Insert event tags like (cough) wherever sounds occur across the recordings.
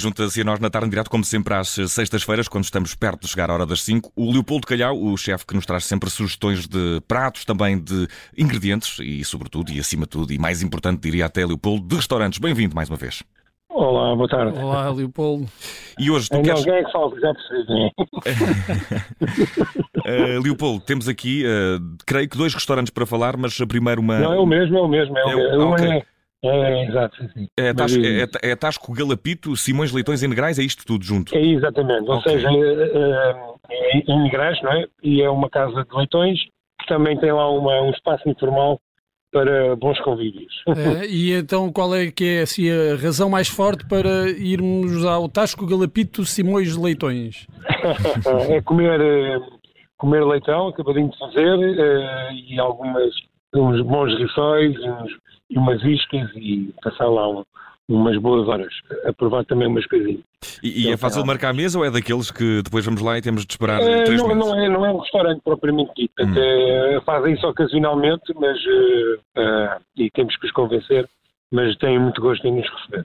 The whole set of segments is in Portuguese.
junta-se a nós na tarde em direto, como sempre, às sextas-feiras, quando estamos perto de chegar à hora das 5. O Leopoldo Calhau, o chefe que nos traz sempre sugestões de pratos, também de ingredientes e, sobretudo, e acima de tudo, e mais importante, diria até, Leopoldo, de restaurantes. Bem-vindo mais uma vez. Olá, boa tarde. Olá, Leopoldo. E hoje tu Ainda queres... alguém que fala, já percebi. Uh, (laughs) Leopoldo, temos aqui, uh, creio que dois restaurantes para falar, mas primeiro uma. Não, é o mesmo, é o mesmo. É o É. Um ok. é, é, exato, sim. É, Mas, Tasco, é, é Tasco Galapito, Simões Leitões e Negrais, é isto tudo junto. É exatamente, ou Ok. seja, é, é, é em Negrais, não é? E é uma casa de leitões que também tem lá uma, um espaço informal para bons convívios. Eh, e então qual é que é assim, a razão mais forte para irmos ao Tasco Galapito Simões Leitões? (laughs) é comer, eh, comer leitão, acabadinho de fazer, eh, e algumas, uns bons rissóis, e, uns- e umas iscas, e passar lá um- umas boas horas. A provar também umas coisinhas. E, e é fácil marcar a mesa ou é daqueles que depois vamos lá e temos de esperar Eh, três não, meses? não, é, não é um restaurante propriamente dito. Hum. Até fazem isso ocasionalmente, mas eh, eh, e temos que os convencer, mas têm muito gosto em nos receber.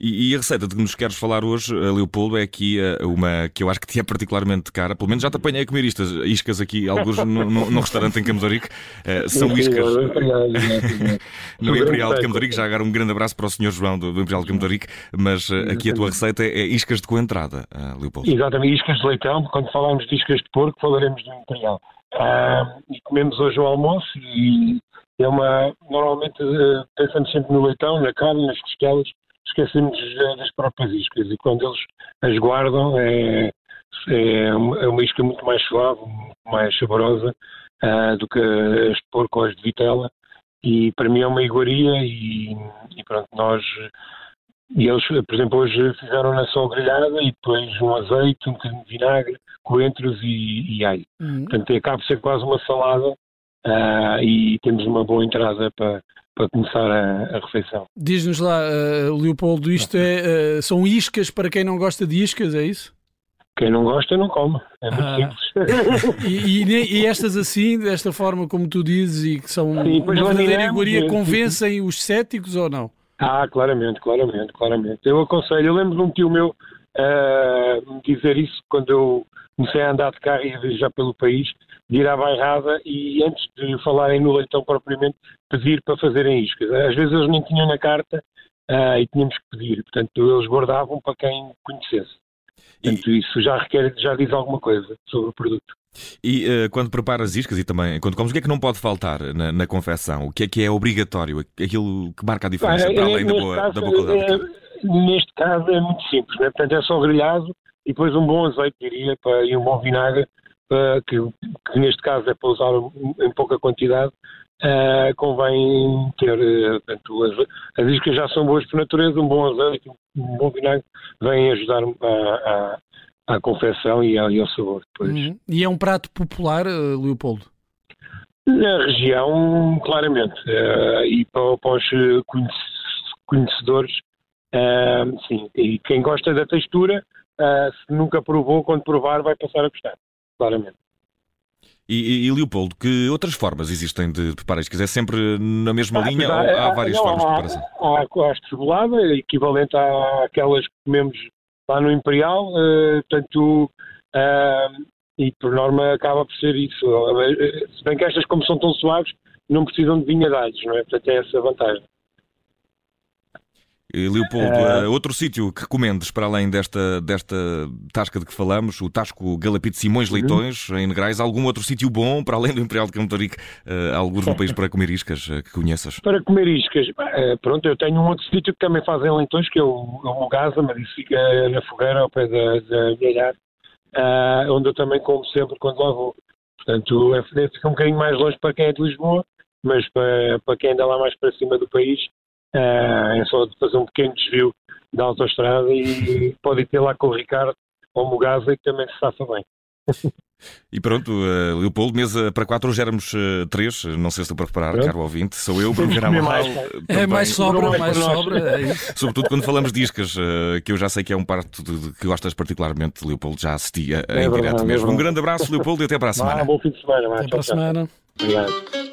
E, e a receita de que nos queres falar hoje, eh, Leopoldo, é aqui eh, uma que eu acho que te é particularmente cara. Pelo menos já te apanhei a comer istas, iscas aqui, alguns no restaurante em Camodorico. Eh, são Sim, iscas sim, (laughs) no Imperial de bem, Camodorico. Já agora um grande abraço para o Sr. João do, do Imperial de Camodorico. Mas eh, aqui a tua receita é, é iscas de coentrada, eh, Leopoldo. Exatamente, iscas de leitão, quando falarmos de iscas de porco, falaremos do imperial. E comemos hoje o almoço e é uma. Normalmente pensamos sempre no leitão, na carne, nas costelas, esquecemos das próprias iscas e quando eles as guardam é, é, uma, é isca muito mais suave, muito mais saborosa ah, do que as de porco ou as de vitela. E para mim é uma iguaria e, e pronto, nós e eles, por exemplo, hoje fizeram-na só grelhada e depois um azeite, um bocadinho de vinagre, coentros e, e alho. Hum. Portanto, acaba por ser quase uma salada ah, e temos uma boa entrada para, para começar a, a refeição. Diz-nos lá, eh, Leopoldo, isto é, eh, são iscas para quem não gosta de iscas, é isso? Quem não gosta, não come. É muito Ah. simples. (laughs) E, e e estas assim, desta forma como tu dizes, e que são Sim, uma verdadeira iguaria, convencem os céticos ou não? ah, claramente, claramente, claramente. Eu aconselho, eu lembro de um tio meu me dizer isso quando eu comecei a andar de carro e a viajar pelo país, de ir à bairrada e antes de falarem no leitão propriamente, pedir para fazerem iscas. Às vezes eles nem tinham na carta ah, e tínhamos que pedir. Portanto, eles guardavam para quem conhecesse. Portanto, isso já requer, já diz alguma coisa sobre o produto. E eh, quando preparas iscas e também quando comes, o que é que não pode faltar na, na confecção? O que é que é obrigatório? Aquilo que marca a diferença, para é- além da boa, caso, da boa qualidade? é- Neste caso é muito simples, né? portanto é só grelhado e depois um bom azeite, diria, para, e um bom vinagre, que, que neste caso é para usar em pouca quantidade. ah, convém ter, eh, portanto, as, as iscas já são boas por natureza, um bom azeite, um bom vinagre, vêm ajudar a, a, à confecção e ao, e ao sabor depois. Uhum. E é um prato popular, Leopoldo? Na região, claramente. eh, e para, para os conhece- conhecedores, sim. E quem gosta da textura, se nunca provou, quando provar, vai passar a gostar. Claramente. E, e, e, Leopoldo, que outras formas existem de preparar iscas? É sempre na mesma Ah, linha mas ou há várias não, formas de há- preparação? Há, há a cebolada, equivalente àquelas que comemos lá no Imperial, eh, portanto, eh, e por norma acaba por ser isso. Se bem que estas, como são tão suaves, não precisam de vinha de alhos, não é? Portanto, é essa a vantagem. E, Leopoldo, Eh, eh, outro sítio que recomendes para além desta, desta tasca de que falamos, o Tasco Galapito Simões Uhum. Leitões, em Negrais, algum outro sítio bom para além do Imperial de Camotarique, uh, alguns no país (laughs) para comer iscas eh, que conheças? Para comer iscas, eh, pronto, eu tenho um outro sítio que também fazem leitões, que é o, é o Mogasa, mas isso fica na fogueira, ao pé da, da ah, onde eu também como sempre quando lá vou. Portanto, é, fica um bocadinho mais longe para quem é de Lisboa, mas para, para quem anda lá mais para cima do país, é só de fazer um pequeno desvio da autoestrada e (laughs) pode ir ter lá com o Ricardo ou o Mogasa, que também se safa bem. (laughs) E pronto, eh, Leopoldo, mesa para quatro, hoje éramos eh, três, não sei se estou para reparar, Pronto. caro ouvinte, sou eu, Bruno comer Amaral, mais, eh, É mais sobra, é mais sobra. É isso. (laughs) Sobretudo quando falamos de iscas, eh, que eu já sei que é um parto de, de- que gostas particularmente, Leopoldo, já assisti a, a É em verdade, direto é mesmo. Um verdade. grande abraço, Leopoldo, e até para a semana. Ah, bom fim de semana. Até para a semana. Obrigado.